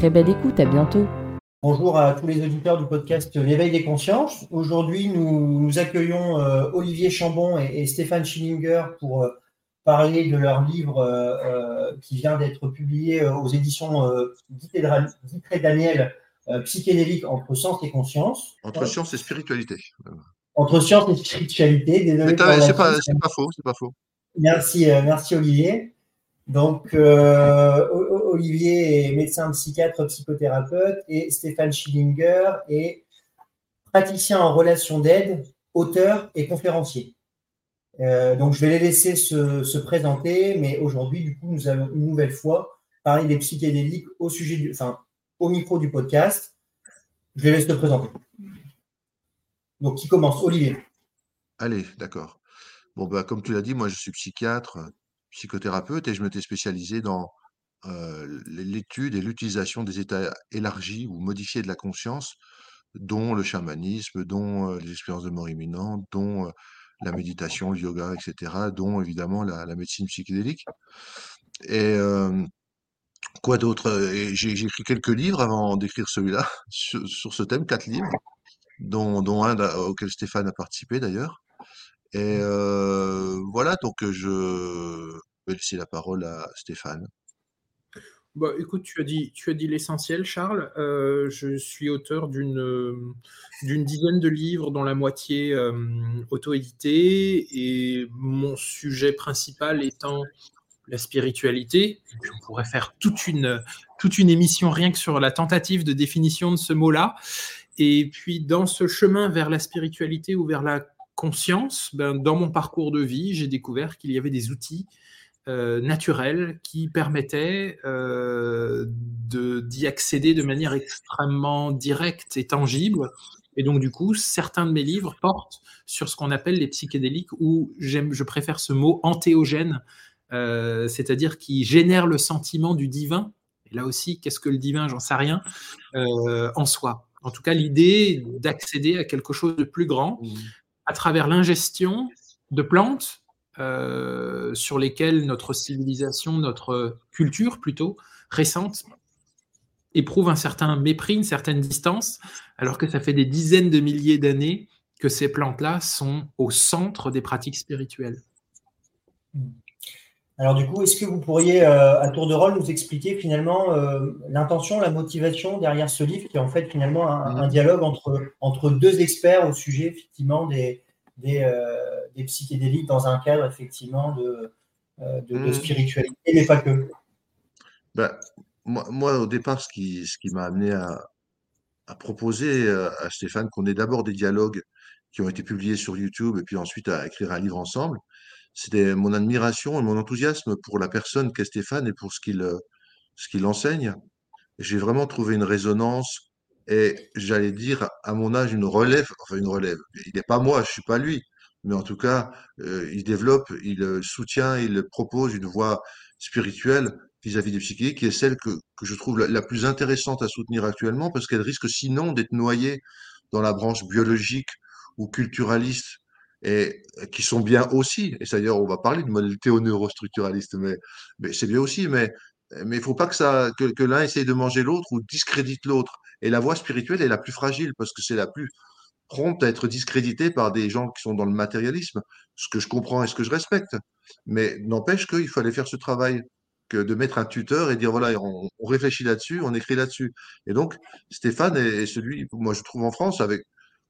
Très belle écoute, à bientôt. Bonjour à tous les auditeurs du podcast L'éveil des consciences. Aujourd'hui, nous, nous accueillons euh, Olivier Chambon et, et Stéphane Schillinger pour euh, parler de leur livre euh, euh, qui vient d'être publié euh, aux éditions euh, Daniel, Psychédélique entre science et conscience. Entre science et spiritualité. Entre science et spiritualité. Désolé. C'est pas, pas, faux, c'est pas faux. Merci, merci Olivier. Donc, euh, Olivier est médecin psychiatre, psychothérapeute et Stéphane Schillinger est praticien en relation d'aide, auteur et conférencier. Euh, donc, je vais les laisser se, présenter, mais aujourd'hui, du coup, nous allons une nouvelle fois parler des psychédéliques au sujet du, enfin, au micro du podcast. Je les laisse te présenter. Donc, qui commence? Olivier. Allez, d'accord. Bon, bah, comme tu l'as dit, moi, je suis psychiatre, psychothérapeute et je m'étais spécialisé dans euh, l'étude et l'utilisation des états élargis ou modifiés de la conscience, dont le chamanisme, dont euh, les expériences de mort imminente, dont la méditation, le yoga, etc., dont évidemment la, médecine psychédélique. Et quoi d'autre J'ai écrit quelques livres avant d'écrire celui-là sur, ce thème, quatre livres, dont, dont un auquel Stéphane a participé d'ailleurs. Et voilà, donc je vais laisser la parole à Stéphane. Bah, écoute, tu as dit, dit l'essentiel, Charles. Euh, je suis auteur d'une d'une dizaine de livres, dont la moitié euh, auto-édités, et mon sujet principal étant la spiritualité. on pourrait faire toute une, toute une émission rien que sur la tentative de définition de ce mot-là. Et puis, dans ce chemin vers la spiritualité ou vers la conscience, ben, dans mon parcours de vie, j'ai découvert qu'il y avait des outils euh, naturel qui permettait euh, d'y accéder de manière extrêmement directe et tangible. Et donc, du coup, certains de mes livres portent sur ce qu'on appelle les psychédéliques, ou je préfère ce mot antéogène, euh, c'est-à-dire qui génère le sentiment du divin. Et là aussi, qu'est-ce que le divin? J'en sais rien, en soi. En tout cas, l'idée d'accéder à quelque chose de plus grand mmh. à travers l'ingestion de plantes euh, sur lesquels notre civilisation, notre culture plutôt récente, éprouve un certain mépris, une certaine distance, alors que ça fait des dizaines de milliers d'années que ces plantes-là sont au centre des pratiques spirituelles. Alors du coup, est-ce que vous pourriez, euh, à tour de rôle, nous expliquer finalement euh, l'intention, la motivation derrière ce livre, qui est en fait finalement un, mmh. dialogue entre, entre deux experts au sujet effectivement des, des, des psychédéliques dans un cadre effectivement de, euh, de, mmh. spiritualité, mais pas que. Ben, moi, moi, au départ, ce qui, ce qui m'a amené à, à proposer euh, à Stéphane qu'on ait d'abord des dialogues qui ont été publiés sur YouTube et puis ensuite à écrire un livre ensemble, c'était mon admiration et mon enthousiasme pour la personne qu'est Stéphane et pour ce qu'il ce qu'il enseigne. J'ai vraiment trouvé une résonance et j'allais dire à mon âge une relève, enfin une relève. Il n'est pas moi, je suis pas lui, mais en tout cas, euh, il développe, il euh, soutient, il propose une voie spirituelle vis-à-vis des psychiques, qui est celle que, que je trouve la, plus intéressante à soutenir actuellement, parce qu'elle risque sinon d'être noyée dans la branche biologique ou culturaliste, et qui sont bien aussi. Et d'ailleurs, on va parler de modèle théoneurostructuraliste, mais, mais c'est bien aussi. Mais mais il faut pas que, ça, que, que l'un essaye de manger l'autre ou discrédite l'autre. Et la voie spirituelle est la plus fragile parce que c'est la plus prompte à être discréditée par des gens qui sont dans le matérialisme, ce que je comprends et ce que je respecte. Mais n'empêche qu'il fallait faire ce travail que de mettre un tuteur et dire voilà, on, réfléchit là-dessus, on écrit là-dessus. Et donc, Stéphane est, celui, moi je trouve en France, avec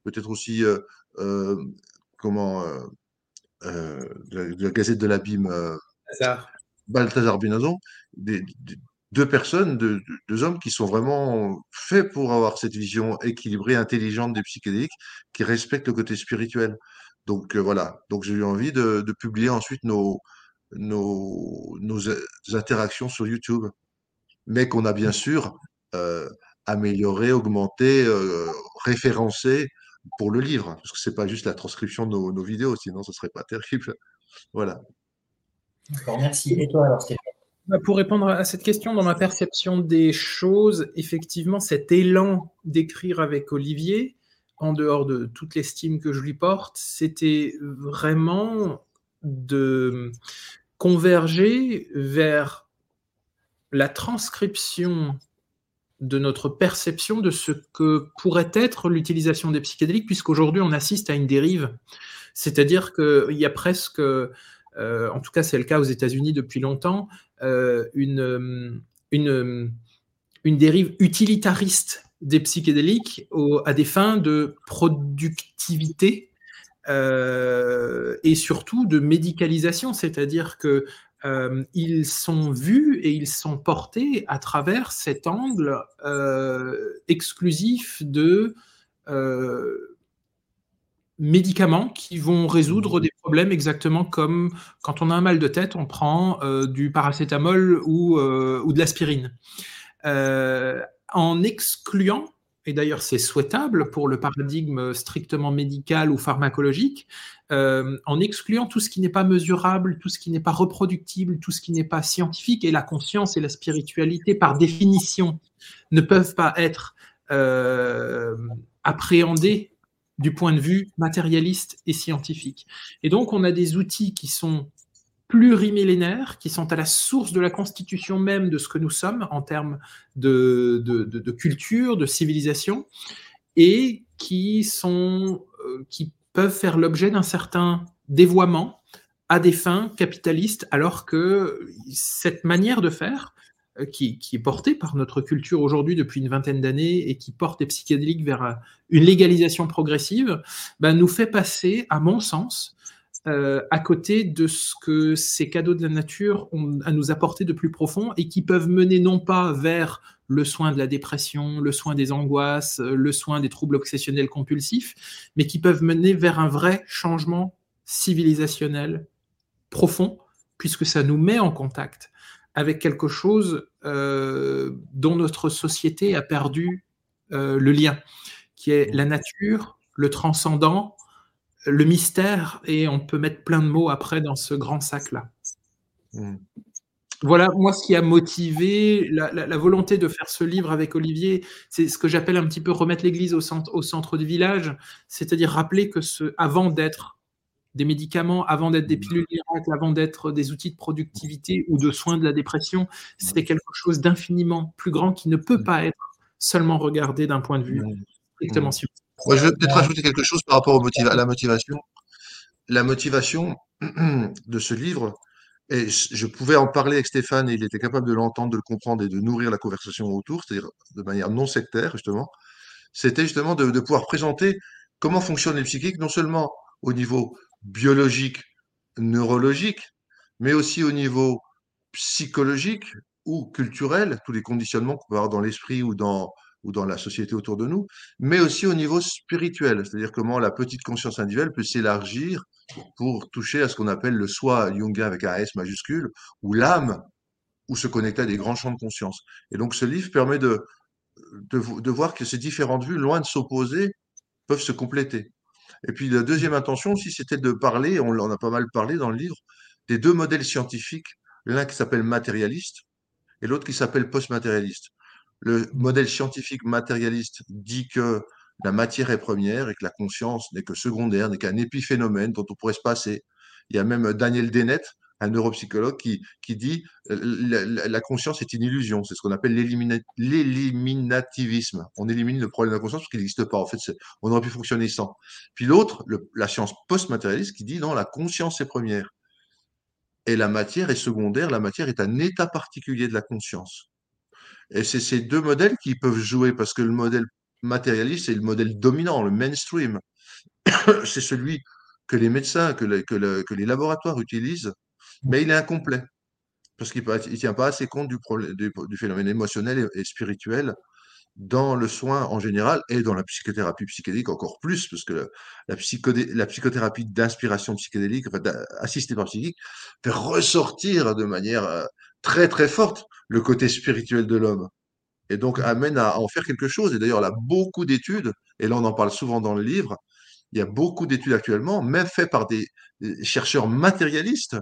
peut-être aussi, euh, euh, comment, euh, de, la, Gazette de l'Abîme, Balthazar Binazon, des, deux personnes, deux, hommes qui sont vraiment faits pour avoir cette vision équilibrée, intelligente des psychédéliques, qui respectent le côté spirituel. Donc voilà, donc j'ai eu envie de, publier ensuite nos, nos, nos interactions sur YouTube, mais qu'on a bien sûr euh, amélioré, augmenté, euh, référencé pour le livre, parce que c'est pas juste la transcription de nos, vidéos, sinon ce serait pas terrible. Voilà. merci. Et toi alors, Stéphane? Pour répondre à cette question, dans ma perception des choses, effectivement, cet élan d'écrire avec Olivier, en dehors de toute l'estime que je lui porte, c'était vraiment de converger vers la transcription de notre perception de ce que pourrait être l'utilisation des psychédéliques, puisqu'aujourd'hui on assiste à une dérive. C'est-à-dire qu'il y a presque, euh, en tout cas c'est le cas aux États-Unis depuis longtemps, euh, une, une, une dérive utilitariste des psychédéliques à des fins de productivité euh, et surtout de médicalisation, c'est-à-dire que euh, ils sont vus et ils sont portés à travers cet angle euh, exclusif de médicaments qui vont résoudre mmh. des problèmes exactement comme quand on a un mal de tête, on prend du paracétamol ou, ou de l'aspirine. en excluant et d'ailleurs c'est souhaitable pour le paradigme strictement médical ou pharmacologique, euh, en excluant tout ce qui n'est pas mesurable, tout ce qui n'est pas reproductible, tout ce qui n'est pas scientifique, et la conscience et la spiritualité, par définition, ne peuvent pas être euh, appréhendées du point de vue matérialiste et scientifique. Et donc on a des outils qui sont plurimillénaires qui sont à la source de la constitution même de ce que nous sommes en termes de, culture, de civilisation, et qui, sont, euh, qui peuvent faire l'objet d'un certain dévoiement à des fins capitalistes, alors que cette manière de faire, qui, qui, est portée par notre culture aujourd'hui depuis une vingtaine d'années et qui porte les psychédéliques vers une légalisation progressive, ben, nous fait passer, à mon sens, euh, à côté de ce que ces cadeaux de la nature ont à nous apporter de plus profond et qui peuvent mener non pas vers le soin de la dépression, le soin des angoisses, le soin des troubles obsessionnels compulsifs, mais qui peuvent mener vers un vrai changement civilisationnel profond, puisque ça nous met en contact avec quelque chose euh, dont notre société a perdu euh, le lien, qui est la nature, le transcendant, le mystère et on peut mettre plein de mots après dans ce grand sac-là. Hmm. Voilà, moi, ce qui a motivé la, volonté de faire ce livre avec Olivier, c'est ce que j'appelle un petit peu remettre l'église au centre, au centre du village, c'est-à-dire rappeler que ce, avant d'être des médicaments, avant d'être des hmm. pilules miracles, avant d'être des outils de productivité ou de soins de la dépression, c'est quelque chose d'infiniment plus grand qui ne peut hmm. pas être seulement regardé d'un point de vue strictement scientifique je vais peut-être rajouter quelque chose par rapport à la motivation. La motivation de ce livre, et je pouvais en parler avec Stéphane et il était capable de l'entendre, de le comprendre et de nourrir la conversation autour, c'est-à-dire de manière non sectaire, justement. C'était justement de, pouvoir présenter comment fonctionnent les psychiques, non seulement au niveau biologique, neurologique, mais aussi au niveau psychologique ou culturel, tous les conditionnements qu'on peut avoir dans l'esprit ou dans, ou dans la société autour de nous, mais aussi au niveau spirituel, c'est-à-dire comment la petite conscience individuelle peut s'élargir pour toucher à ce qu'on appelle le soi jungien avec un S majuscule, ou l'âme, ou se connecter à des grands champs de conscience. Et donc ce livre permet de, de, voir que ces différentes vues, loin de s'opposer, peuvent se compléter. Et puis la deuxième intention aussi, c'était de parler, on en a pas mal parlé dans le livre, des deux modèles scientifiques, l'un qui s'appelle matérialiste et l'autre qui s'appelle post-matérialiste. Le modèle scientifique matérialiste dit que la matière est première et que la conscience n'est que secondaire, n'est qu'un épiphénomène dont on pourrait se passer. Il y a même Daniel Dennett, un neuropsychologue qui, dit la, la, conscience est une illusion. C'est ce qu'on appelle l'éliminativisme. On élimine le problème de la conscience parce qu'il n'existe pas. En fait, on aurait pu fonctionner sans. Puis l'autre, la science post-matérialiste, qui dit non, la conscience est première. Et la matière est secondaire. La matière est un état particulier de la conscience. Et c'est ces deux modèles qui peuvent jouer parce que le modèle matérialiste, c'est le modèle dominant, le mainstream. c'est celui que les médecins, que, les laboratoires utilisent, mais il est incomplet parce qu'il ne tient pas assez compte du, phénomène émotionnel et, spirituel dans le soin en général et dans la psychothérapie psychédélique encore plus, parce que la, psychothérapie d'inspiration psychédélique, assistée par psychique, fait ressortir de manière euh, très très forte le côté spirituel de l'homme. Et donc amène à, en faire quelque chose. Et d'ailleurs, il a beaucoup d'études, et là on en parle souvent dans le livre, il y a beaucoup d'études actuellement, même faites par des chercheurs matérialistes,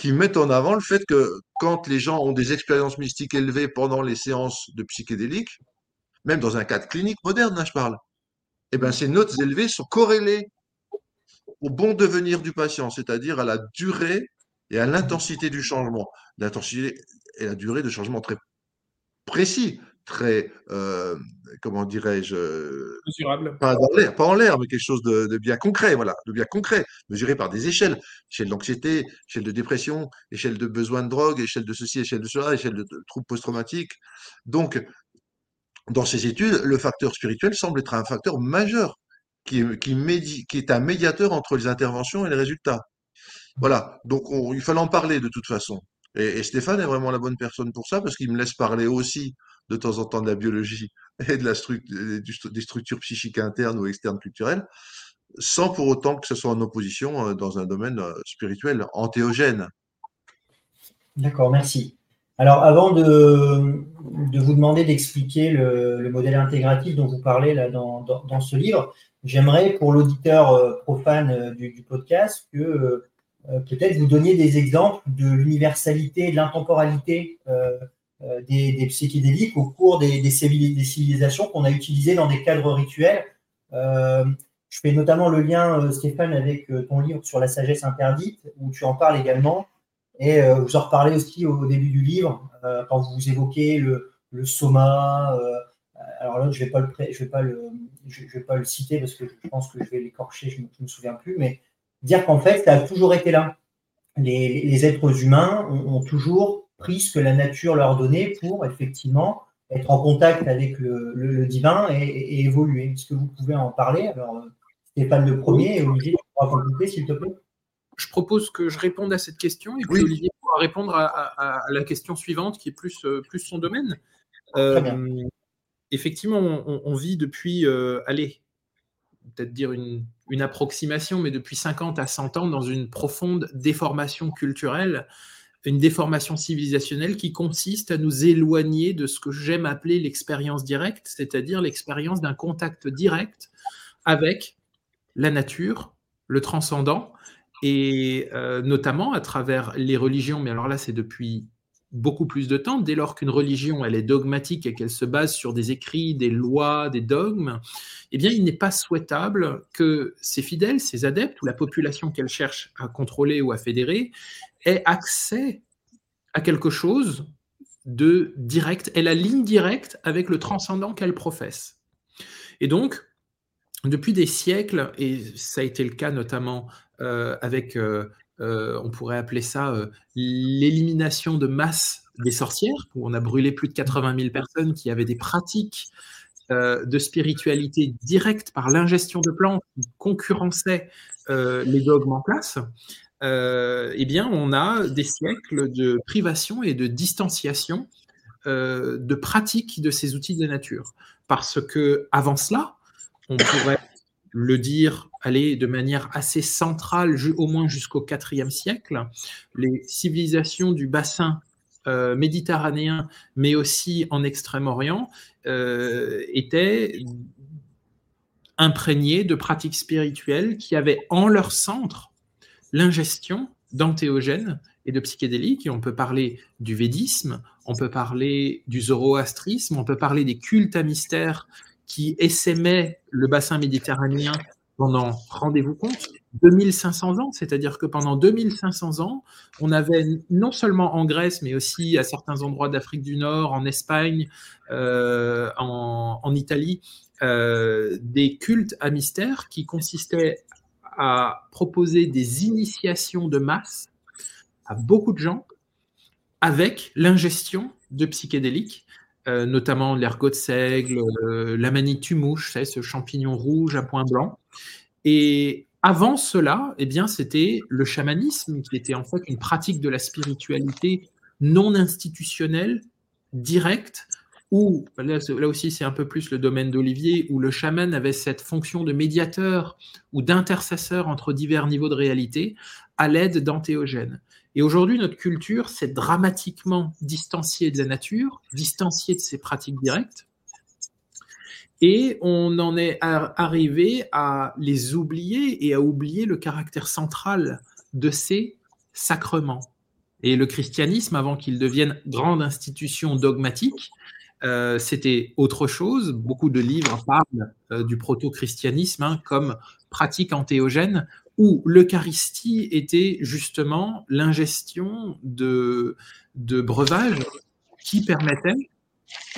qui mettent en avant le fait que quand les gens ont des expériences mystiques élevées pendant les séances de psychédéliques, même dans un cadre clinique moderne, hein, je parle, eh ben, ces notes élevées sont corrélées au bon devenir du patient, c'est-à-dire à la durée et à l'intensité du changement. L'intensité et la durée de changement très précis, très, euh, comment dirais-je, mesurable. Pas, l'air, pas en l'air, mais quelque chose de, bien concret, voilà, de bien concret, mesuré par des échelles, échelle d'anxiété, échelle de dépression, échelle de besoin de drogue, échelle de ceci, échelle de cela, échelle de, troubles post-traumatiques. Donc, dans ces études, le facteur spirituel semble être un facteur majeur qui, qui, qui est un médiateur entre les interventions et les résultats. Voilà, donc il fallait en parler de toute façon. Et, Stéphane est vraiment la bonne personne pour ça, parce qu'il me laisse parler aussi de temps en temps de la biologie et de la des structures psychiques internes ou externes culturelles, sans pour autant que ce soit en opposition euh, dans un domaine euh, spirituel antéogène. D'accord, merci. Alors, avant de, de vous demander d'expliquer le, modèle intégratif dont vous parlez là dans, dans, ce livre, j'aimerais, pour l'auditeur euh, profane du, podcast, que peut-être vous donniez des exemples de l'universalité, de l'intemporalité des, psychédéliques au cours des, civilisations qu'on a utilisées dans des cadres rituels. Euh, je fais notamment le lien, euh, Stéphane, avec ton livre sur la sagesse interdite, où tu en parles également. Et vous en reparlez aussi au, début du livre, quand vous évoquez le, soma. alors là, je ne vais, vais, je, vais pas le citer parce que je pense que je vais l'écorcher, je ne me, souviens plus, mais dire qu'en fait, ça a toujours été là. Les, êtres humains ont toujours pris ce que la nature leur donnait pour effectivement être en contact avec le, divin et, évoluer. Est-ce que vous pouvez en parler? Alors, Stéphane le premier et Olivier, tu pourras compléter, s'il te plaît. Je propose que je réponde à cette question et puis Olivier pourra répondre à, la question suivante qui est plus, euh, plus son domaine. Euh, effectivement, on, vit depuis, euh, allez, peut-être dire une, une, approximation, mais depuis 50 à 100 ans dans une profonde déformation culturelle une déformation civilisationnelle qui consiste à nous éloigner de ce que j'aime appeler l'expérience directe, c'est-à-dire l'expérience d'un contact direct avec la nature, le transcendant, et euh, notamment à travers les religions, mais alors là c'est depuis beaucoup plus de temps, dès lors qu'une religion elle est dogmatique et qu'elle se base sur des écrits, des lois, des dogmes, eh bien il n'est pas souhaitable que ses fidèles, ses adeptes ou la population qu'elle cherche à contrôler ou à fédérer ait accès à quelque chose de direct, est la ligne directe avec le transcendant qu'elle professe. Et donc, depuis des siècles, et ça a été le cas notamment euh, avec, euh, euh, on pourrait appeler ça l'élimination de masse des sorcières, où on a brûlé plus de 80 000 personnes qui avaient des pratiques de spiritualité directe par l'ingestion de plantes qui concurrençaient les dogmes en place, euh, eh bien, on a des siècles de privation et de distanciation euh, de pratique de ces outils de nature. Parce que avant cela, on pourrait le dire, aller de manière assez centrale, au moins jusqu'au IVe siècle, les civilisations du bassin euh, méditerranéen, mais aussi en Extrême-Orient, étaient imprégnées de pratiques spirituelles qui avaient en leur centre l'ingestion d'antéogènes et de psychédéliques. On peut parler du védisme, on peut parler du zoroastrisme, on peut parler des cultes à mystère qui essaimaient le bassin méditerranéen pendant, rendez-vous compte, 2500 ans, c'est-à-dire que pendant 2500 ans, on avait non seulement en Grèce, mais aussi à certains endroits d'Afrique du Nord, en Espagne, euh, en, Italie, euh, des cultes à mystère qui consistaient à proposer des initiations de masse à beaucoup de gens avec l'ingestion de psychédéliques, euh, notamment l'ergot de seigle, la manitou-mouche, ce champignon rouge à point blanc. Et avant cela, eh bien, c'était le chamanisme qui était en fait une pratique de la spiritualité non institutionnelle, directe, où, là, aussi c'est un peu plus le domaine d'Olivier, où le chaman avait cette fonction de médiateur ou d'intercesseur entre divers niveaux de réalité à l'aide d'antéogènes. Et aujourd'hui, notre culture s'est dramatiquement distanciée de la nature, distanciée de ses pratiques directes, et on en est arrivé à les oublier et à oublier le caractère central de ces sacrements. Et le christianisme, avant qu'il devienne grande institution dogmatique, euh, c'était autre chose. Beaucoup de livres parlent euh, du proto-christianisme hein, comme pratique antéogène, où l'Eucharistie était justement l'ingestion de, breuvages qui permettaient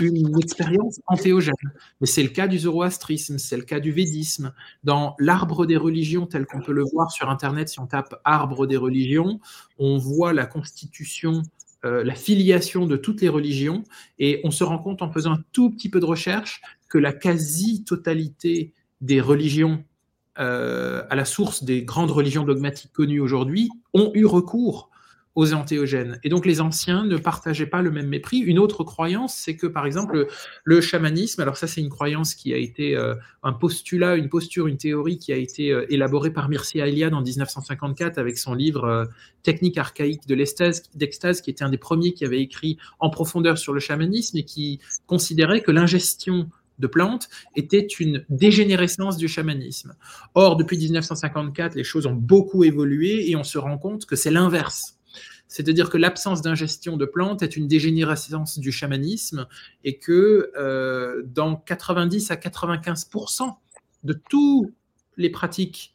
une expérience antéogène. Mais c'est le cas du zoroastrisme, c'est le cas du védisme. Dans l'arbre des religions, tel qu'on peut le voir sur Internet, si on tape arbre des religions, on voit la constitution, euh, la filiation de toutes les religions, et on se rend compte en faisant un tout petit peu de recherche que la quasi-totalité des religions euh, à la source des grandes religions dogmatiques connues aujourd'hui ont eu recours aux antéogènes. Et donc les anciens ne partageaient pas le même mépris. Une autre croyance, c'est que par exemple le, chamanisme, alors ça c'est une croyance qui a été euh, un postulat, une posture, une théorie qui a été euh, élaborée par Mircea Eliade en 1954 avec son livre Technique archaïque de d'extase, qui était un des premiers qui avait écrit en profondeur sur le chamanisme et qui considérait que l'ingestion de plantes était une dégénérescence du chamanisme. Or, depuis 1954, les choses ont beaucoup évolué et on se rend compte que c'est l'inverse c'est-à-dire que l'absence d'ingestion de plantes est une dégénérescence du chamanisme et que euh, dans 90 à 95% de toutes les pratiques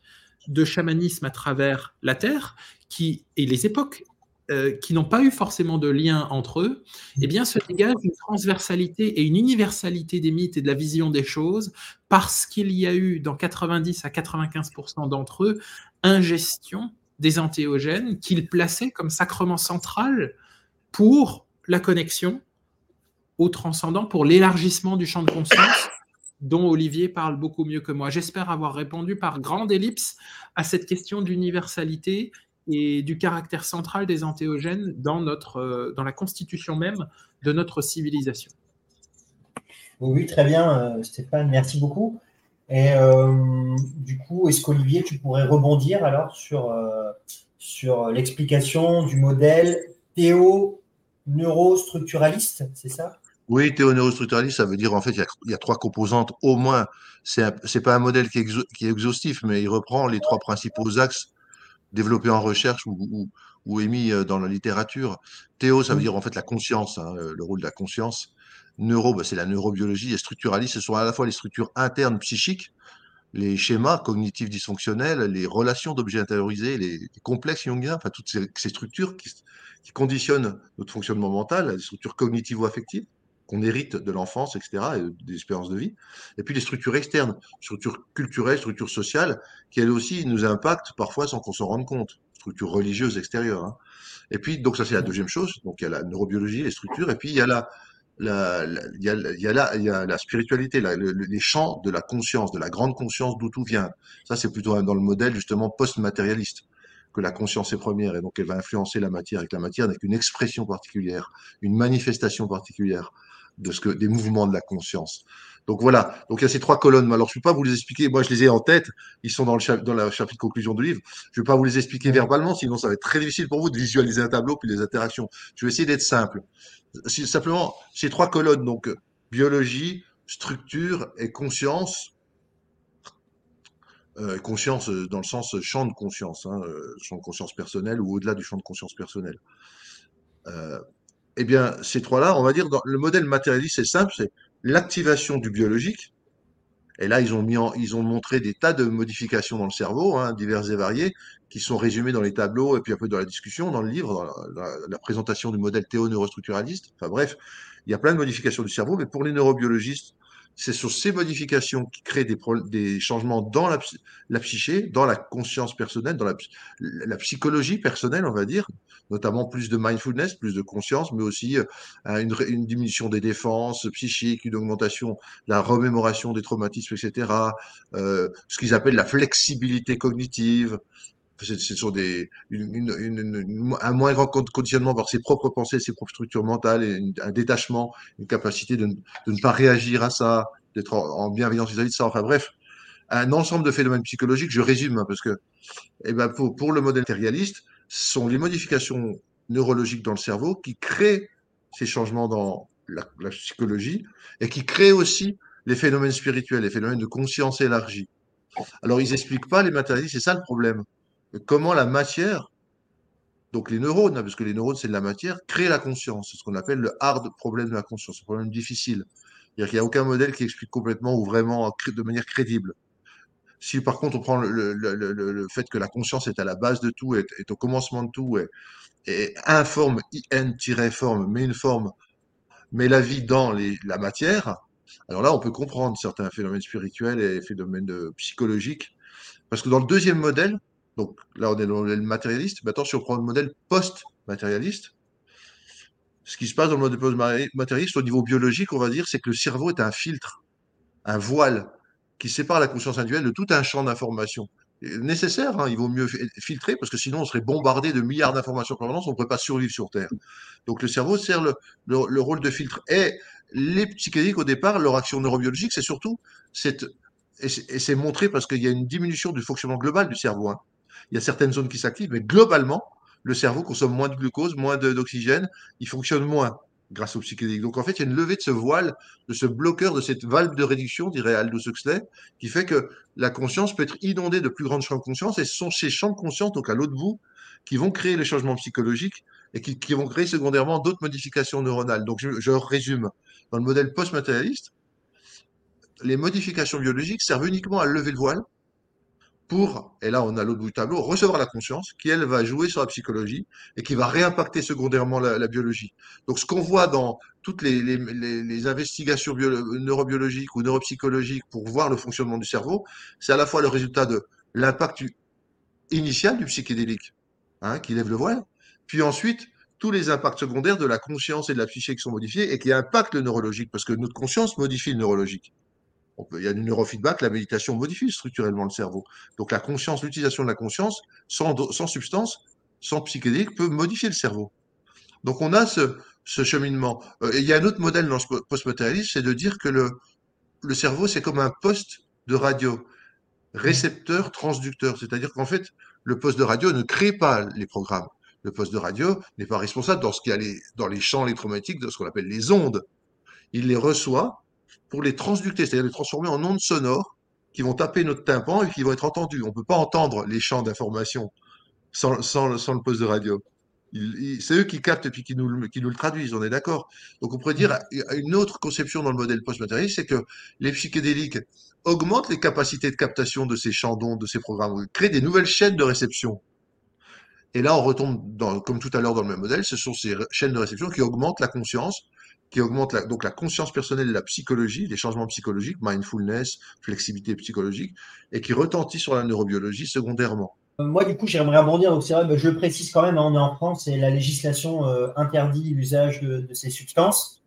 de chamanisme à travers la Terre qui, et les époques euh, qui n'ont pas eu forcément de lien entre eux, eh bien, se dégage une transversalité et une universalité des mythes et de la vision des choses parce qu'il y a eu dans 90 à 95% d'entre eux ingestion des antéogènes qu'il plaçait comme sacrement central pour la connexion au transcendant, pour l'élargissement du champ de conscience dont Olivier parle beaucoup mieux que moi. J'espère avoir répondu par grande ellipse à cette question d'universalité et du caractère central des antéogènes dans, notre, euh, dans la constitution même de notre civilisation. Oui, très bien, euh, Stéphane, merci beaucoup. Et euh, du coup, est-ce qu'Olivier, tu pourrais rebondir alors sur, euh, sur l'explication du modèle théo-neurostructuraliste, c'est ça? Oui, théo-neurostructuraliste, ça veut dire en fait il y, a, trois composantes au moins. Ce n'est pas un modèle qui est, qui est, exhaustif, mais il reprend les trois principaux axes développés en recherche ou, ou, émis euh, dans la littérature. Théo, ça veut dire en fait la conscience, hein, le rôle de la conscience. Neuro, bah, c'est la neurobiologie, et structuraliste, ce sont à la fois les structures internes psychiques, les schémas cognitifs dysfonctionnels, les relations d'objets intériorisés, les, complexes jungiens, enfin toutes ces, structures qui, conditionnent notre fonctionnement mental, les structures cognitives ou affectives qu'on hérite de l'enfance, etc., et des expériences de vie. Et puis les structures externes, structures culturelles, structures sociales, qui elles aussi nous impactent parfois sans qu'on s'en rende compte, structures religieuses extérieures. Hein. Et puis, donc ça c'est la deuxième chose, donc il y a la neurobiologie, les structures, et puis il y a la, il y, a, y, a y a la spiritualité, les champs de la conscience, de la grande conscience d'où tout vient. Ça, c'est plutôt dans le modèle justement post-matérialiste que la conscience est première et donc elle va influencer la matière et que la matière n'est qu'une expression particulière, une manifestation particulière de ce que des mouvements de la conscience. Donc voilà, donc il y a ces trois colonnes. Alors je ne vais pas vous les expliquer, moi je les ai en tête, ils sont dans le, dans la chapitre conclusion du livre. Je ne vais pas vous les expliquer verbalement, sinon ça va être très difficile pour vous de visualiser un tableau puis les interactions. Je vais essayer d'être simple simplement ces trois colonnes, donc biologie, structure et conscience. Euh, conscience euh, dans le sens champ de conscience, hein, euh, champ de conscience personnel ou au-delà du champ de conscience personnel. Eh bien, ces trois-là, on va dire, dans le modèle matérialiste, c'est simple, c'est l'activation du biologique, Et là, ils ont, mis ils ont montré des tas de modifications dans le cerveau, hein, diverses et variées, qui sont résumées dans les tableaux et puis un peu dans la discussion, dans le livre, dans la, la présentation du modèle théo-neurostructuraliste. Enfin bref, il y a plein de modifications du cerveau, mais pour les neurobiologistes, c'est sur ces modifications qui créent des, des changements dans la, la, psyché, dans la conscience personnelle, dans la, psychologie personnelle, on va dire, notamment plus de mindfulness, plus de conscience, mais aussi euh, une, une, diminution des défenses psychiques, une augmentation de la remémoration des traumatismes, etc. Euh, ce qu'ils appellent la flexibilité cognitive, ce sont des, une, une, un moins grand conditionnement par ses propres pensées, ses propres structures mentales, et un détachement, une capacité de, de, ne pas réagir à ça, d'être en, bienveillance vis-à-vis de ça. Enfin bref, un ensemble de phénomènes psychologiques, je résume, hein, parce que eh ben pour, le modèle matérialiste, ce sont les modifications neurologiques dans le cerveau qui créent ces changements dans la, la psychologie et qui créent aussi les phénomènes spirituels, les phénomènes de conscience élargie. Alors, ils expliquent pas les matérialistes, c'est ça le problème comment la matière, donc les neurones, hein, parce que les neurones c'est de la matière, crée la conscience. C'est ce qu'on appelle le hard problème de la conscience, un problème difficile. C'est-à-dire n'y a aucun modèle qui explique complètement ou vraiment de manière crédible. Si par contre on prend le, fait que la conscience est à la base de tout, est, est au commencement de tout, et informe, in-forme, met une forme, met la vie dans la matière, alors là on peut comprendre certains phénomènes spirituels et phénomènes euh, psychologiques. Parce que dans le deuxième modèle, donc là, on est dans le modèle matérialiste. Maintenant, si on prend le modèle post-matérialiste, ce qui se passe dans le modèle post-matérialiste au niveau biologique, on va dire, c'est que le cerveau est un filtre, un voile qui sépare la conscience individuelle de tout un champ d'informations. Nécessaire, hein, il vaut mieux filtrer parce que sinon on serait bombardé de milliards d'informations permanentes, on ne pourrait pas survivre sur Terre. Donc le cerveau sert le, le, rôle de filtre. Et les psychédéliques, au départ, leur action neurobiologique, c'est surtout cette et c'est montré parce qu'il y a une diminution du fonctionnement global du cerveau. Hein il y a certaines zones qui s'activent, mais globalement, le cerveau consomme moins de glucose, moins d'oxygène, il fonctionne moins grâce au psychédélique. Donc en fait, il y a une levée de ce voile, de ce bloqueur, de cette valve de réduction, dirait Aldous Huxley, qui fait que la conscience peut être inondée de plus grands champs de conscience, et ce sont ces champs de conscience, donc à l'autre bout, qui vont créer les changements psychologiques et qui, qui vont créer secondairement d'autres modifications neuronales. Donc je, je résume. Dans le modèle post-matérialiste, les modifications biologiques servent uniquement à lever le voile pour, et là on a l'autre bout du tableau, recevoir la conscience qui, elle, va jouer sur la psychologie et qui va réimpacter secondairement la, biologie. Donc ce qu'on voit dans toutes les investigations neurobiologiques ou neuropsychologiques pour voir le fonctionnement du cerveau, c'est à la fois le résultat de l'impact initial du psychédélique, hein, qui lève le voile, puis ensuite tous les impacts secondaires de la conscience et de la psyché qui sont modifiés et qui impactent le neurologique, parce que notre conscience modifie le neurologique il y a du neurofeedback, la méditation modifie structurellement le cerveau. Donc la conscience, l'utilisation de la conscience, sans, sans substance, sans psychédélique, peut modifier le cerveau. Donc on a ce, cheminement. Euh, et il y a un autre modèle dans ce post-matérialisme, c'est de dire que le, cerveau, c'est comme un poste de radio, récepteur, transducteur. C'est-à-dire qu'en fait, le poste de radio ne crée pas les programmes. Le poste de radio n'est pas responsable dans ce a les, dans les champs électromagnétiques, dans ce qu'on appelle les ondes. Il les reçoit pour les transducter, c'est-à-dire les transformer en ondes sonores qui vont taper notre tympan et qui vont être entendues. On ne peut pas entendre les champs d'information sans, sans, sans, le poste de radio. C'est eux qui captent et puis qui nous, qui nous le traduisent, on est d'accord. Donc on pourrait dire une autre conception dans le modèle post-matérialiste, c'est que les psychédéliques augmentent les capacités de captation de ces champs d'ondes, de ces programmes, créent des nouvelles chaînes de réception. Et là, on retombe, dans, comme tout à l'heure dans le même modèle, ce sont ces chaînes de réception qui augmentent la conscience qui augmente la, donc la conscience personnelle et la psychologie, les changements psychologiques, mindfulness, flexibilité psychologique, et qui retentit sur la neurobiologie secondairement. Euh, moi, du coup, j'aimerais rebondir. Donc, c'est vrai, je le précise quand même, hein, on est en France et la législation euh, interdit l'usage de, de, ces substances.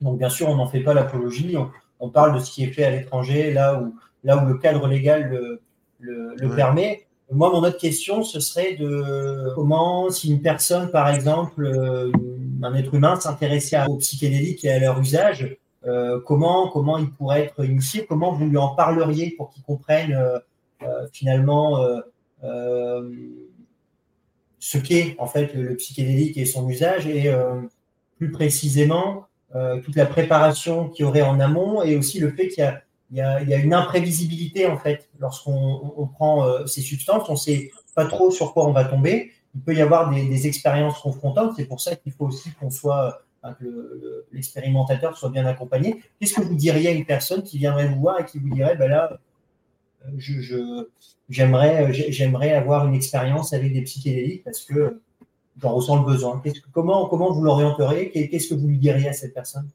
Donc, bien sûr, on n'en fait pas l'apologie. On, on, parle de ce qui est fait à l'étranger, là où, là où le cadre légal le, le, le ouais. permet. Moi, mon autre question, ce serait de comment, si une personne, par exemple, euh, un être humain s'intéressait aux psychédéliques et à leur usage, euh, comment, comment il pourrait être initié, comment vous lui en parleriez pour qu'il comprenne euh, finalement ce qu'est en fait le, le, psychédélique et son usage et plus précisément toute la préparation qu'il y aurait en amont et aussi le fait qu'il y a, il y, a, une imprévisibilité en fait lorsqu'on on prend ces substances, on ne sait pas trop sur quoi on va tomber il peut y avoir des, des expériences confrontantes. C'est pour ça qu'il faut aussi qu'on soit l'expérimentateur soit bien accompagné. Qu'est-ce que vous diriez à une personne qui viendrait vous voir et qui vous dirait, ben là, je, j'aimerais, avoir une expérience avec des psychédéliques parce que j'en ressens le besoin. comment, vous l'orienteriez? Qu'est-ce que vous lui diriez à cette personne?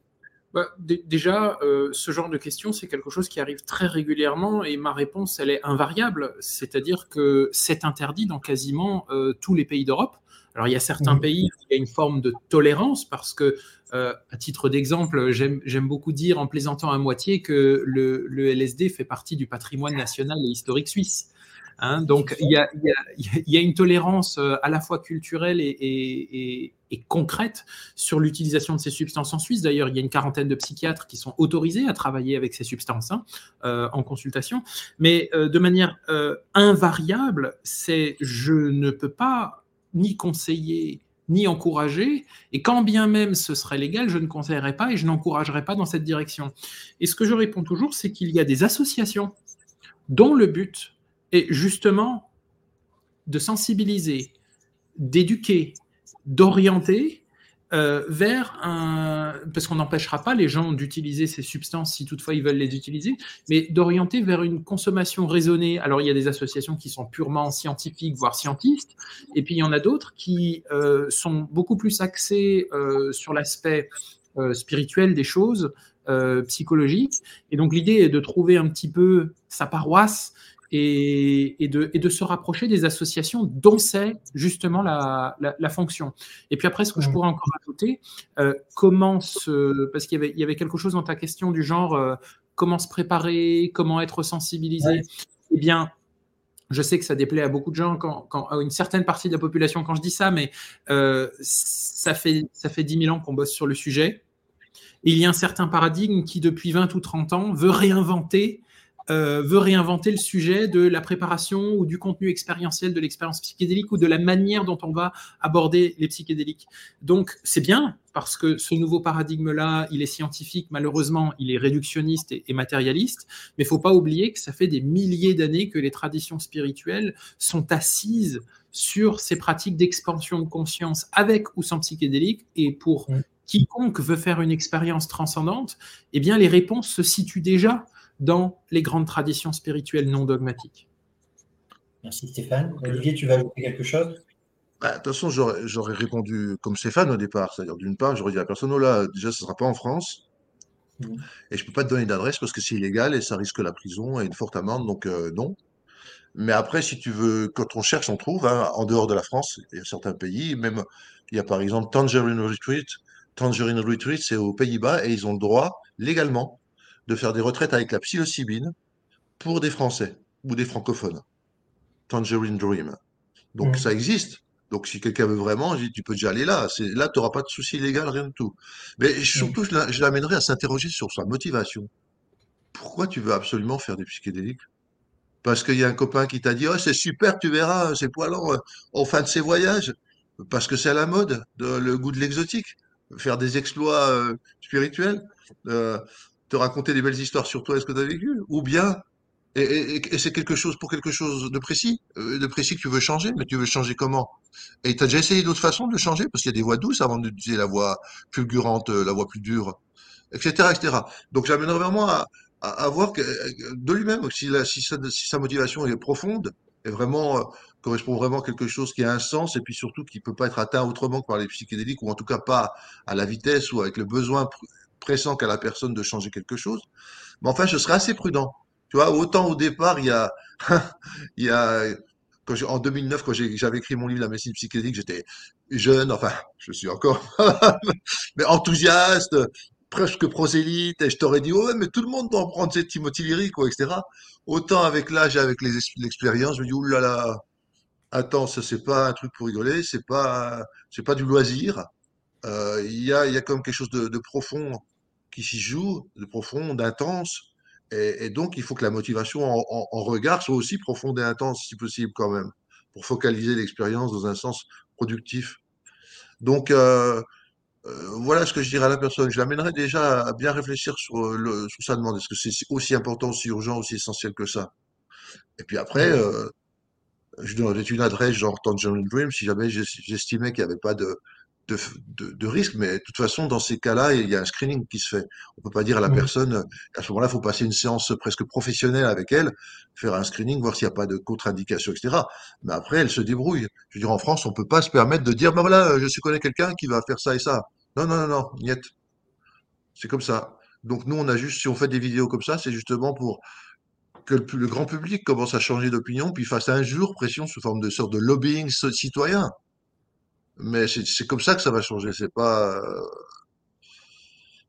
Bah, déjà, euh, ce genre de question, c'est quelque chose qui arrive très régulièrement et ma réponse, elle est invariable. C'est-à-dire que c'est interdit dans quasiment euh, tous les pays d'Europe. Alors, il y a certains mmh. pays où il y a une forme de tolérance parce que, euh, à titre d'exemple, j'aime beaucoup dire en plaisantant à moitié que le, le, LSD fait partie du patrimoine national et historique suisse. Donc il y, a, une tolérance euh, à la fois culturelle et concrète sur l'utilisation de ces substances en Suisse. D'ailleurs, il y a une quarantaine de psychiatres qui sont autorisés à travailler avec ces substances hein, euh, en consultation. Mais euh, de manière invariable, c'est je ne peux pas ni conseiller ni encourager, et quand bien même ce serait légal, je ne conseillerais pas et je n'encouragerais pas dans cette direction. Et ce que je réponds toujours, c'est qu'il y a des associations dont le but et justement de sensibiliser, d'éduquer, d'orienter euh, vers un... Parce qu'on n'empêchera pas les gens d'utiliser ces substances si toutefois ils veulent les utiliser, mais d'orienter vers une consommation raisonnée. Alors il y a des associations qui sont purement scientifiques, voire scientistes, et puis il y en a d'autres qui euh, sont beaucoup plus axées euh, sur l'aspect spirituel des choses, psychologiques. Et donc l'idée est de trouver un petit peu sa paroisse et, de, se rapprocher des associations dont c'est justement la, fonction. Et puis après, ce que je pourrais encore ajouter, euh, comment se... Parce qu'il y avait, quelque chose dans ta question du genre, euh, comment se préparer, comment être sensibilisé. Eh bien, je sais que ça déplaît à beaucoup de gens, quand, à une certaine partie de la population quand je dis ça, mais euh, ça, fait, ça fait 10 000 ans qu'on bosse sur le sujet. il y a un certain paradigme qui, depuis 20 ou 30 ans, veut réinventer euh, veut réinventer le sujet de la préparation ou du contenu expérientiel de l'expérience psychédélique ou de la manière dont on va aborder les psychédéliques. Donc c'est bien parce que ce nouveau paradigme-là, il est scientifique, malheureusement, il est réductionniste et, matérialiste, mais il faut pas oublier que ça fait des milliers d'années que les traditions spirituelles sont assises sur ces pratiques d'expansion de conscience avec ou sans psychédélique et pour quiconque veut faire une expérience transcendante, eh bien les réponses se situent déjà dans les grandes traditions spirituelles non dogmatiques. Merci Stéphane. Olivier, tu vas ajouter quelque chose? Bah, de toute façon, j'aurais répondu comme Stéphane au départ. C'est-à-dire, d'une part, j'aurais dit à la personne, oh là, déjà, ce ne sera pas en France. Mmh. Et je ne peux pas te donner d'adresse parce que c'est illégal et ça risque la prison et une forte amende, donc euh, non. Mais après, si tu veux, quand on cherche, on trouve, hein, en dehors de la France, il y a certains pays, même, il y a par exemple Tangerine Retreat. Tangerine Retreat, c'est aux Pays-Bas et ils ont le droit, légalement, de faire des retraites avec la psilocybine pour des Français ou des francophones. Tangerine Dream. Donc ça existe. Donc si quelqu'un veut vraiment, tu peux déjà aller là. Là, tu n'auras pas de souci légal, rien de tout. Mais surtout, je l'amènerai à s'interroger sur sa motivation. Pourquoi tu veux absolument faire des psychédéliques? Parce qu'il y a un copain qui t'a dit oh, c'est super, tu verras, c'est poilant euh, en fin de ses voyages. Parce que c'est à la mode, le goût de l'exotique. Faire des exploits euh, spirituels. Euh, te raconter des belles histoires sur toi et ce que tu as vécu, ou bien, et, c'est quelque chose pour quelque chose de précis, euh, de précis que tu veux changer, mais tu veux changer comment? Et tu as déjà essayé d'autres façons de changer, parce qu'il y a des voix douces avant d'utiliser la voix fulgurante, euh, la voix plus dure, etc. etc. Donc j'amènerais vraiment à, voir que, de lui-même, si, sa motivation est profonde, et vraiment euh, correspond vraiment à quelque chose qui a un sens, et puis surtout qui peut pas être atteint autrement que par les psychédéliques, ou en tout cas pas à la vitesse ou avec le besoin pressant qu'à la personne de changer quelque chose. Mais enfin, je serais assez prudent. Tu vois, autant au départ, il y a, il y a quand en 2009, quand j'avais écrit mon livre La médecine psychédélique, j'étais jeune, enfin, je suis encore, mais enthousiaste, presque prosélyte, et je t'aurais dit, ouais, mais tout le monde doit en prendre cette Timothy lyrique, etc. Autant avec l'âge et avec l'expérience, je me dis, oulala, attends, ça c'est pas un truc pour rigoler, c'est pas, c'est pas du loisir. Euh, il y a, il y a comme quelque chose de profond qui s'y joue, de profond, d'intense. Et, donc, il faut que la motivation en, regard soit aussi profonde et intense, si possible, quand même, pour focaliser l'expérience dans un sens productif. Donc, euh, euh, voilà ce que je dirais à la personne. Je l'amènerai déjà à bien réfléchir sur, le, sur sa demande. Est-ce que c'est aussi important, aussi urgent, aussi essentiel que ça? Et puis après, euh, je donnerais une adresse genre Tangerine Dream si jamais j'estimais qu'il n'y avait pas de, de, de, risque, mais de toute façon, dans ces cas-là, il y a un screening qui se fait. On peut pas dire à la personne, à ce moment-là, il faut passer une séance presque professionnelle avec elle, faire un screening, voir s'il n'y a pas de contre-indication, etc. Mais après, elle se débrouille. Je veux dire, en France, on peut pas se permettre de dire, ben voilà, je suis connais quelqu'un qui va faire ça et ça. Non, non, non, non, niet. C'est comme ça. Donc nous, on a juste, si on fait des vidéos comme ça, c'est justement pour que le, grand public commence à changer d'opinion, puis fasse un jour pression sous forme de sorte de lobbying citoyen. Mais c'est comme ça que ça va changer. C'est pas euh,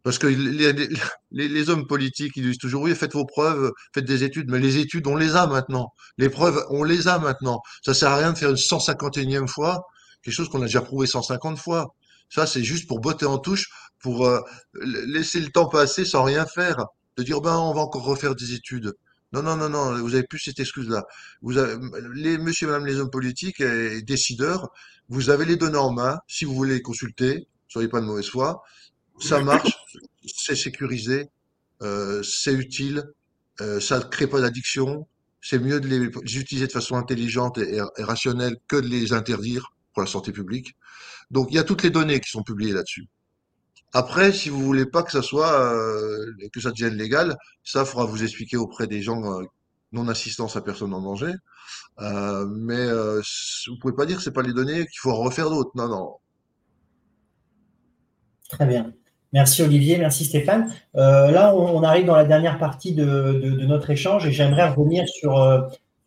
parce que les, hommes politiques, ils disent toujours oui, faites vos preuves, faites des études, mais les études, on les a maintenant. Les preuves, on les a maintenant. Ça sert à rien de faire une 151e fois quelque chose qu'on a déjà prouvé 150 fois. Ça, c'est juste pour botter en touche, pour euh, laisser le temps passer sans rien faire, de dire ben on va encore refaire des études. Non, non, non, non, vous avez plus cette excuse-là. Vous avez, les, monsieur et madame les hommes politiques et décideurs, vous avez les données en main. Si vous voulez les consulter, soyez pas de mauvaise foi. Ça marche, c'est sécurisé, euh, c'est utile, euh, ça ne crée pas d'addiction. C'est mieux de les, utiliser de façon intelligente et, rationnelle que de les interdire pour la santé publique. Donc, il y a toutes les données qui sont publiées là-dessus. Après, si vous voulez pas que ça soit euh, que ça devienne légal, ça faudra vous expliquer auprès des gens euh, non assistance à personne en danger. Euh, mais vous pouvez pas dire que c'est pas les données qu'il faut en refaire d'autres. Non, non. Très bien. Merci Olivier, merci Stéphane. là, on, arrive dans la dernière partie de, de notre échange et j'aimerais revenir sur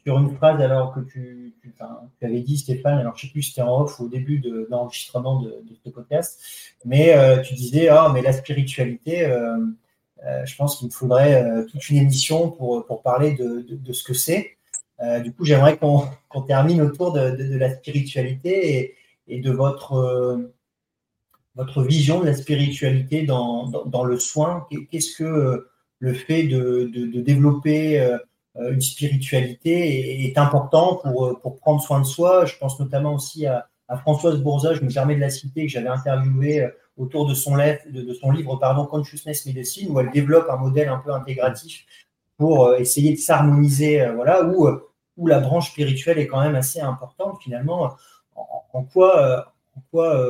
sur une phrase alors que tu, tu, avais dit, Stéphane, alors je sais plus si c'était en off ou au début de, l'enregistrement de, ce podcast, mais euh, tu disais, ah, mais la spiritualité, euh, euh, je pense qu'il me faudrait toute une émission pour, pour parler de, de ce que c'est. du coup, j'aimerais qu'on termine autour de, la spiritualité et, et de votre, votre vision de la spiritualité dans, dans, dans le soin. Qu'est-ce que le fait de, développer une spiritualité est, important pour, euh, pour prendre soin de soi. Je pense notamment aussi à, Françoise Bourza, je me permets de la citer, que j'avais interviewé euh, autour de son, livre, de, son livre pardon, Consciousness Medicine, où elle développe un modèle un peu intégratif pour essayer de s'harmoniser, voilà, où, où la branche spirituelle est quand même assez importante finalement. En, quoi, en quoi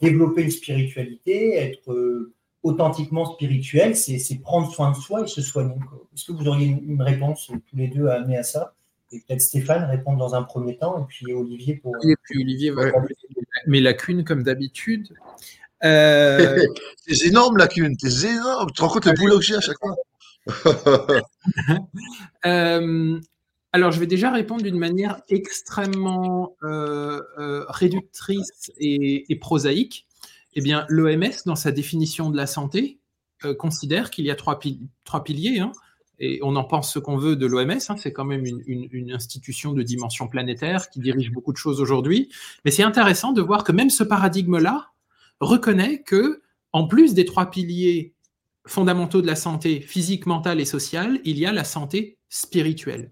développer une spiritualité, être authentiquement spirituel, c'est prendre soin de soi et se soigner. Est-ce que vous auriez une, réponse tous les deux à amener à ça? Et peut-être Stéphane répondre dans un premier temps, et puis Olivier pour. Et puis Olivier va mes lacunes comme d'habitude. Euh... c'est énorme lacunes, c'est énorme. Tu te rends compte le boulot que j'ai à chaque fois euh, alors, je vais déjà répondre d'une manière extrêmement euh, euh, réductrice et, et, prosaïque. Eh bien, l'OMS, dans sa définition de la santé, euh, considère qu'il y a trois, piliers. Hein, et on en pense ce qu'on veut de l'OMS. Hein, c'est quand même une, institution de dimension planétaire qui dirige beaucoup de choses aujourd'hui. Mais c'est intéressant de voir que même ce paradigme-là reconnaît que, en plus des trois piliers fondamentaux de la santé physique, mentale et sociale, il y a la santé spirituelle.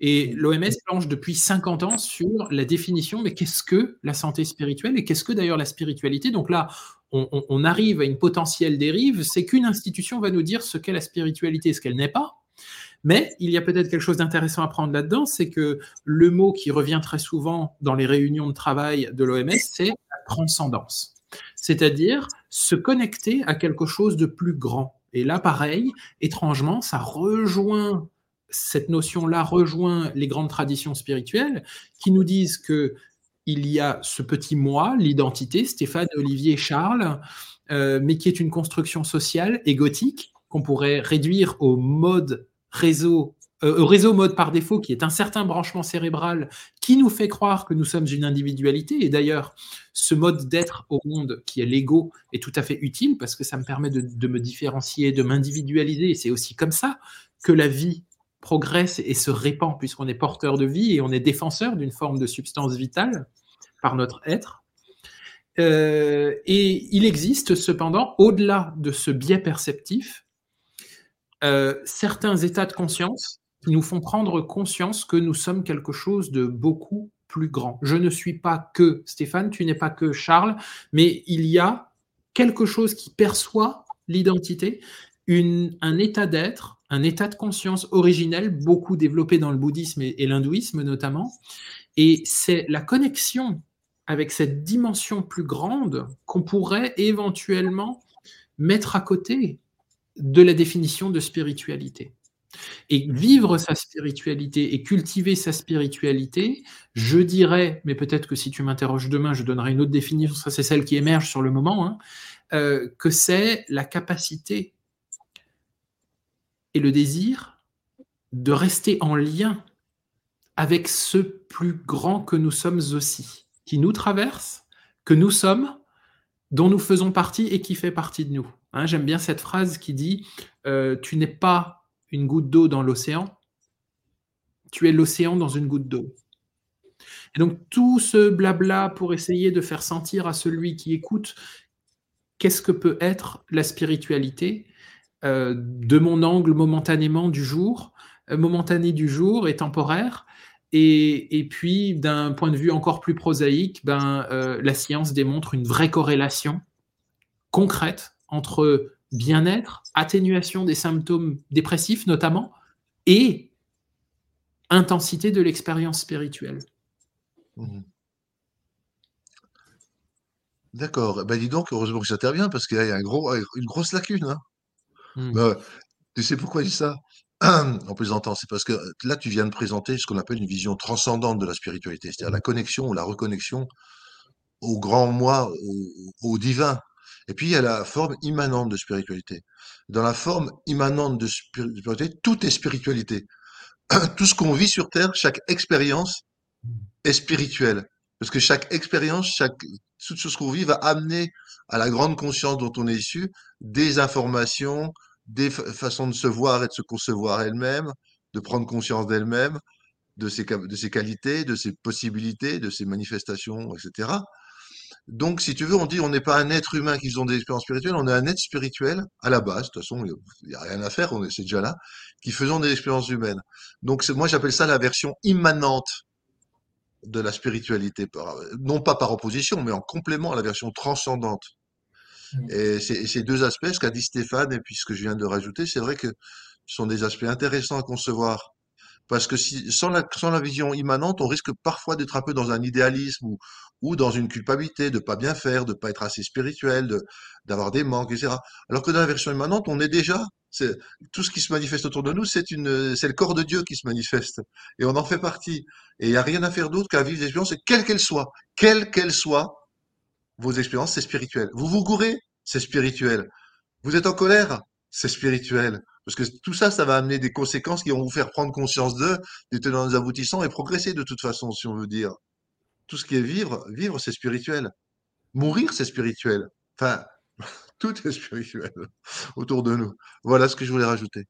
Et l'OMS planche depuis 50 ans sur la définition, mais qu'est-ce que la santé spirituelle et qu'est-ce que d'ailleurs la spiritualité? Donc là, on, arrive à une potentielle dérive, c'est qu'une institution va nous dire ce qu'est la spiritualité et ce qu'elle n'est pas. Mais il y a peut-être quelque chose d'intéressant à prendre là-dedans, c'est que le mot qui revient très souvent dans les réunions de travail de l'OMS, c'est la transcendance. C'est-à-dire se connecter à quelque chose de plus grand. Et là, pareil, étrangement, ça rejoint cette notion-là rejoint les grandes traditions spirituelles qui nous disent que il y a ce petit moi, l'identité, Stéphane, Olivier, Charles, euh, mais qui est une construction sociale égotique qu'on pourrait réduire au mode réseau, euh, au réseau mode par défaut, qui est un certain branchement cérébral qui nous fait croire que nous sommes une individualité. Et d'ailleurs, ce mode d'être au monde qui est l'ego est tout à fait utile parce que ça me permet de, de me différencier, de m'individualiser. Et c'est aussi comme ça que la vie progresse et se répand puisqu'on est porteur de vie et on est défenseur d'une forme de substance vitale par notre être. Euh, et il existe cependant, au-delà de ce biais perceptif, euh, certains états de conscience qui nous font prendre conscience que nous sommes quelque chose de beaucoup plus grand. Je ne suis pas que Stéphane, tu n'es pas que Charles, mais il y a quelque chose qui perçoit l'identité, un état d'être, un état de conscience originel, beaucoup développé dans le bouddhisme et, l'hindouisme notamment. Et c'est la connexion avec cette dimension plus grande qu'on pourrait éventuellement mettre à côté de la définition de spiritualité. Et vivre sa spiritualité et cultiver sa spiritualité, je dirais, mais peut-être que si tu m'interroges demain, je donnerai une autre définition, ça c'est celle qui émerge sur le moment, hein, euh, que c'est la capacité et le désir de rester en lien avec ce plus grand que nous sommes aussi, qui nous traverse, que nous sommes, dont nous faisons partie et qui fait partie de nous. Hein, j'aime bien cette phrase qui dit euh, Tu n'es pas une goutte d'eau dans l'océan, tu es l'océan dans une goutte d'eau. Et donc tout ce blabla pour essayer de faire sentir à celui qui écoute qu'est-ce que peut être la spiritualité euh, de mon angle momentanément du jour, euh, momentané du jour et temporaire. Et, puis, d'un point de vue encore plus prosaïque, ben, euh, la science démontre une vraie corrélation concrète entre bien-être, atténuation des symptômes dépressifs notamment, et intensité de l'expérience spirituelle. Mmh. D'accord. Ben dis donc, heureusement que j'interviens parce qu'il y a une grosse lacune. Hein. Mmh. Ben, tu sais pourquoi je dis ça? En plaisantant, c'est parce que là, tu viens de présenter ce qu'on appelle une vision transcendante de la spiritualité, c'est-à-dire la connexion ou la reconnexion au grand moi, au divin. Et puis, il y a la forme immanente de spiritualité. Dans la forme immanente de spiritualité, tout est spiritualité. Tout ce qu'on vit sur Terre, chaque expérience est spirituelle. Parce que chaque expérience, chaque, toute chose qu'on vit va amener à la grande conscience dont on est issu des informations, des façons de se voir et de se concevoir elle-même, de prendre conscience d'elle-même, de ses, de ses qualités, de ses possibilités, de ses manifestations, etc. Donc, si tu veux, on dit on n'est pas un être humain qui faisons des expériences spirituelles, on est un être spirituel à la base. De toute façon, il n'y a rien à faire, c'est déjà là, qui faisons des expériences humaines. Donc, moi, j'appelle ça la version immanente de la spiritualité, non pas par opposition, mais en complément à la version transcendante. Mmh. Et ces deux aspects, ce qu'a dit Stéphane et puis ce que je viens de rajouter, c'est vrai que ce sont des aspects intéressants à concevoir parce que si, sans, la, sans la vision immanente, on risque parfois d'être un peu dans un idéalisme ou, ou dans une culpabilité, de pas bien faire, de pas être assez spirituel, de, d'avoir des manques, etc. Alors que dans la version immanente, on est déjà, tout ce qui se manifeste autour de nous, c'est une, c'est le corps de Dieu qui se manifeste. Et on en fait partie. Et il n'y a rien à faire d'autre qu'à vivre des expériences, quelles qu'elles soient, quelles qu'elles soient, vos expériences, c'est spirituel. Vous vous gourez, c'est spirituel. Vous êtes en colère, c'est spirituel. Parce que tout ça, ça va amener des conséquences qui vont vous faire prendre conscience d'eux, des tenants des aboutissants et progresser de toute façon, si on veut dire. Tout ce qui est vivre, vivre, c'est spirituel. Mourir, c'est spirituel. Enfin, tout est spirituel autour de nous. Voilà ce que je voulais rajouter.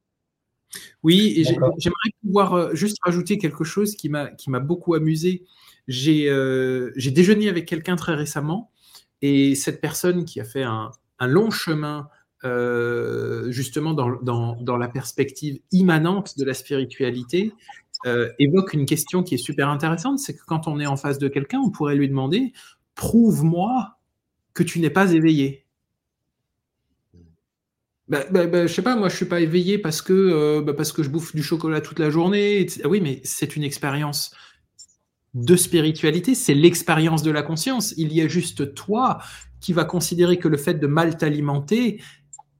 Oui, et j'aimerais pouvoir euh, juste rajouter quelque chose qui m'a beaucoup amusé. Euh, j'ai déjeuné avec quelqu'un très récemment et cette personne qui a fait un, un long chemin euh, justement dans, dans, dans, la perspective immanente de la spiritualité, euh, évoque une question qui est super intéressante, c'est que quand on est en face de quelqu'un, on pourrait lui demander, prouve-moi que tu n'es pas éveillé. Ben, ben, ben, je sais pas, moi je suis pas éveillé parce que, euh, bah, parce que je bouffe du chocolat toute la journée. Oui, mais c'est une expérience de spiritualité, c'est l'expérience de la conscience. Il y a juste toi qui va considérer que le fait de mal t'alimenter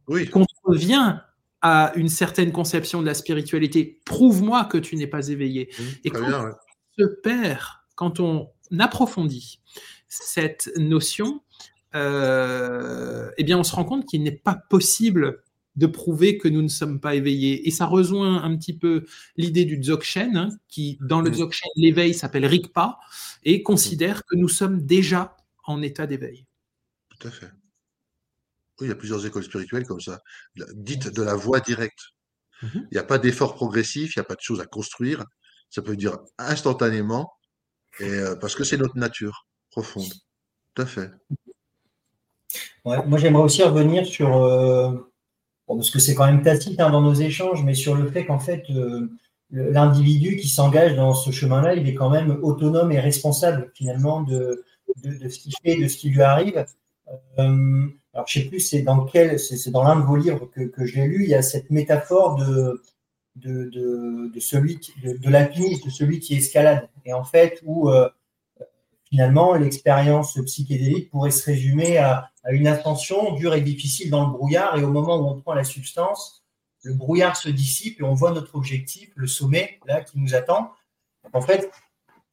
oui. contrevient à une certaine conception de la spiritualité. Prouve-moi que tu n'es pas éveillé. Mmh, Et quand on se perd, quand on approfondit cette notion, euh, eh bien, on se rend compte qu'il n'est pas possible de prouver que nous ne sommes pas éveillés. Et ça rejoint un petit peu l'idée du Dzogchen, hein, qui, dans le mmh. Dzogchen, l'éveil s'appelle Rigpa, et considère que nous sommes déjà en état d'éveil. Tout à fait il y a plusieurs écoles spirituelles comme ça, dites de la voie directe. Mmh il n'y a pas d'effort progressif, il n'y a pas de choses à construire. Ça peut dire instantanément, et, euh, parce que c'est notre nature profonde. Tout à fait. moi, j'aimerais aussi revenir sur, euh, parce que c'est quand même tacite hein, dans nos échanges, mais sur le fait qu'en fait, euh, l'individu qui s'engage dans ce chemin-là, il est quand même autonome et responsable finalement de, de, ce qu'il fait, de ce qui lui arrive alors je sais plus c'est dans quel, c'est dans l'un de vos livres que, que j'ai lu, il y a cette métaphore de, de, de, de celui, de, de l'alpiniste, de celui qui escalade. Et en fait, où euh, finalement, l'expérience psychédélique pourrait se résumer à, une ascension dure et difficile dans le brouillard. Et au moment où on prend la substance, le brouillard se dissipe et on voit notre objectif, le sommet, là, qui nous attend. En fait,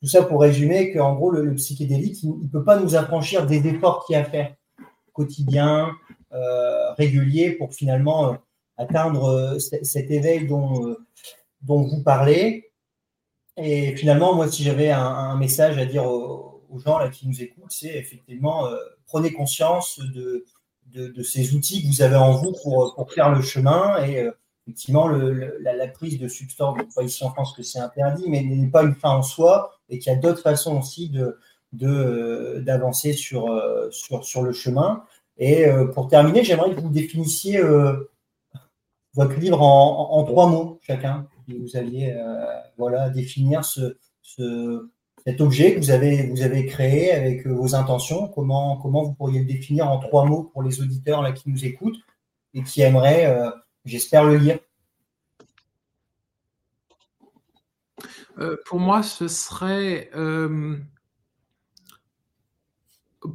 tout ça pour résumer qu'en gros, le, psychédélique, il ne peut pas nous affranchir des efforts qu'il y a à faire quotidiens, euh, réguliers, pour finalement euh, atteindre euh, cet éveil dont, vous parlez. Et finalement, moi, si j'avais un, message à dire aux, gens là, qui nous écoutent, c'est effectivement, prenez conscience de, de, ces outils que vous avez en vous pour, pour faire le chemin et effectivement, la, prise de substance, pas ici en France que c'est interdit, mais n'est pas une fin en soi et qu'il y a d'autres façons aussi de, d'avancer sur, euh, sur, sur le chemin. Et euh, pour terminer, j'aimerais que vous définissiez euh, votre livre en, trois mots chacun. vous alliez voilà, définir ce, cet objet que vous avez, vous avez créé avec vos intentions. Comment, comment vous pourriez le définir en trois mots pour les auditeurs là, qui nous écoutent et qui aimeraient J'espère le lire? Euh, pour moi, ce serait euh,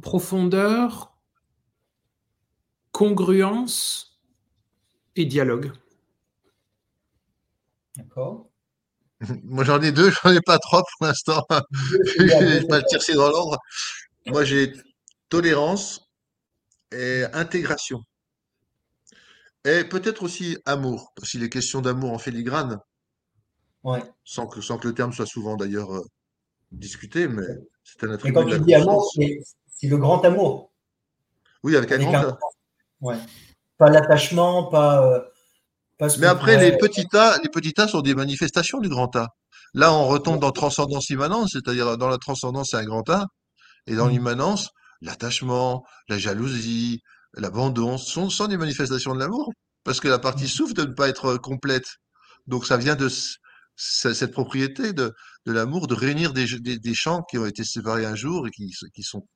profondeur, congruence et dialogue. D'accord. Moi, j'en ai deux, j'en ai pas trois pour l'instant. Je vais pas le tirer dans l'ordre. Moi, j'ai tolérance et intégration. Et peut-être aussi amour, si les questions d'amour en filigrane, ouais. sans, que, sans que le terme soit souvent d'ailleurs euh, discuté, mais c'est un attribut. Mais quand tu dis amour, c'est le grand amour. Oui, avec, un grand Ouais. Pas l'attachement, pas. Euh, mais après, les petits tas, les petits tas sont des manifestations du grand A. Là, on retombe dans transcendance immanence, c'est-à-dire dans la transcendance, c'est un grand A, et dans mm. l'immanence, l'attachement, la jalousie, l'abandon sont, sont des manifestations de l'amour, parce que la partie mmh. souffre de ne pas être complète. Donc ça vient de cette propriété de, de l'amour, de réunir des, des, champs qui ont été séparés un jour et qui, qui sont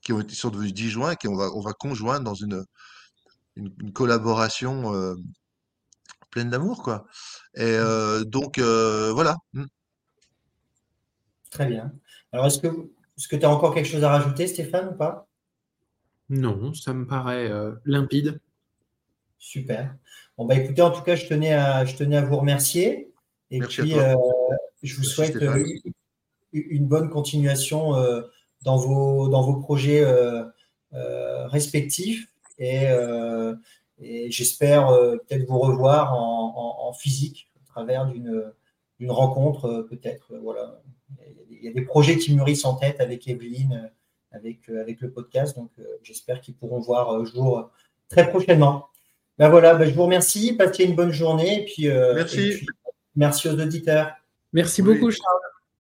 qui ont été sont devenus disjoints et qu'on va on va conjoindre dans une une, collaboration euh, pleine d'amour quoi. Et mmh. euh, donc euh, voilà. Mmh. Très bien. Alors est-ce que est-ce que tu as encore quelque chose à rajouter, Stéphane, ou pas? Non, ça me paraît euh, limpide. Super. Bon, bah écoutez, en tout cas, je tenais à, je tenais à vous remercier. Et puis, euh, je vous souhaite euh, une bonne continuation dans, vos, dans vos projets respectifs. Et, j'espère peut-être vous revoir en, physique à travers d'une rencontre, peut-être. voilà. Il y a des projets qui mûrissent en tête avec Evelyne avec, euh, avec le podcast. Donc, euh, j'espère qu'ils pourront voir euh, jour très prochainement. Ben voilà, ben je vous remercie. Passez une bonne journée. Et puis, merci. merci aux auditeurs. Merci beaucoup, Charles.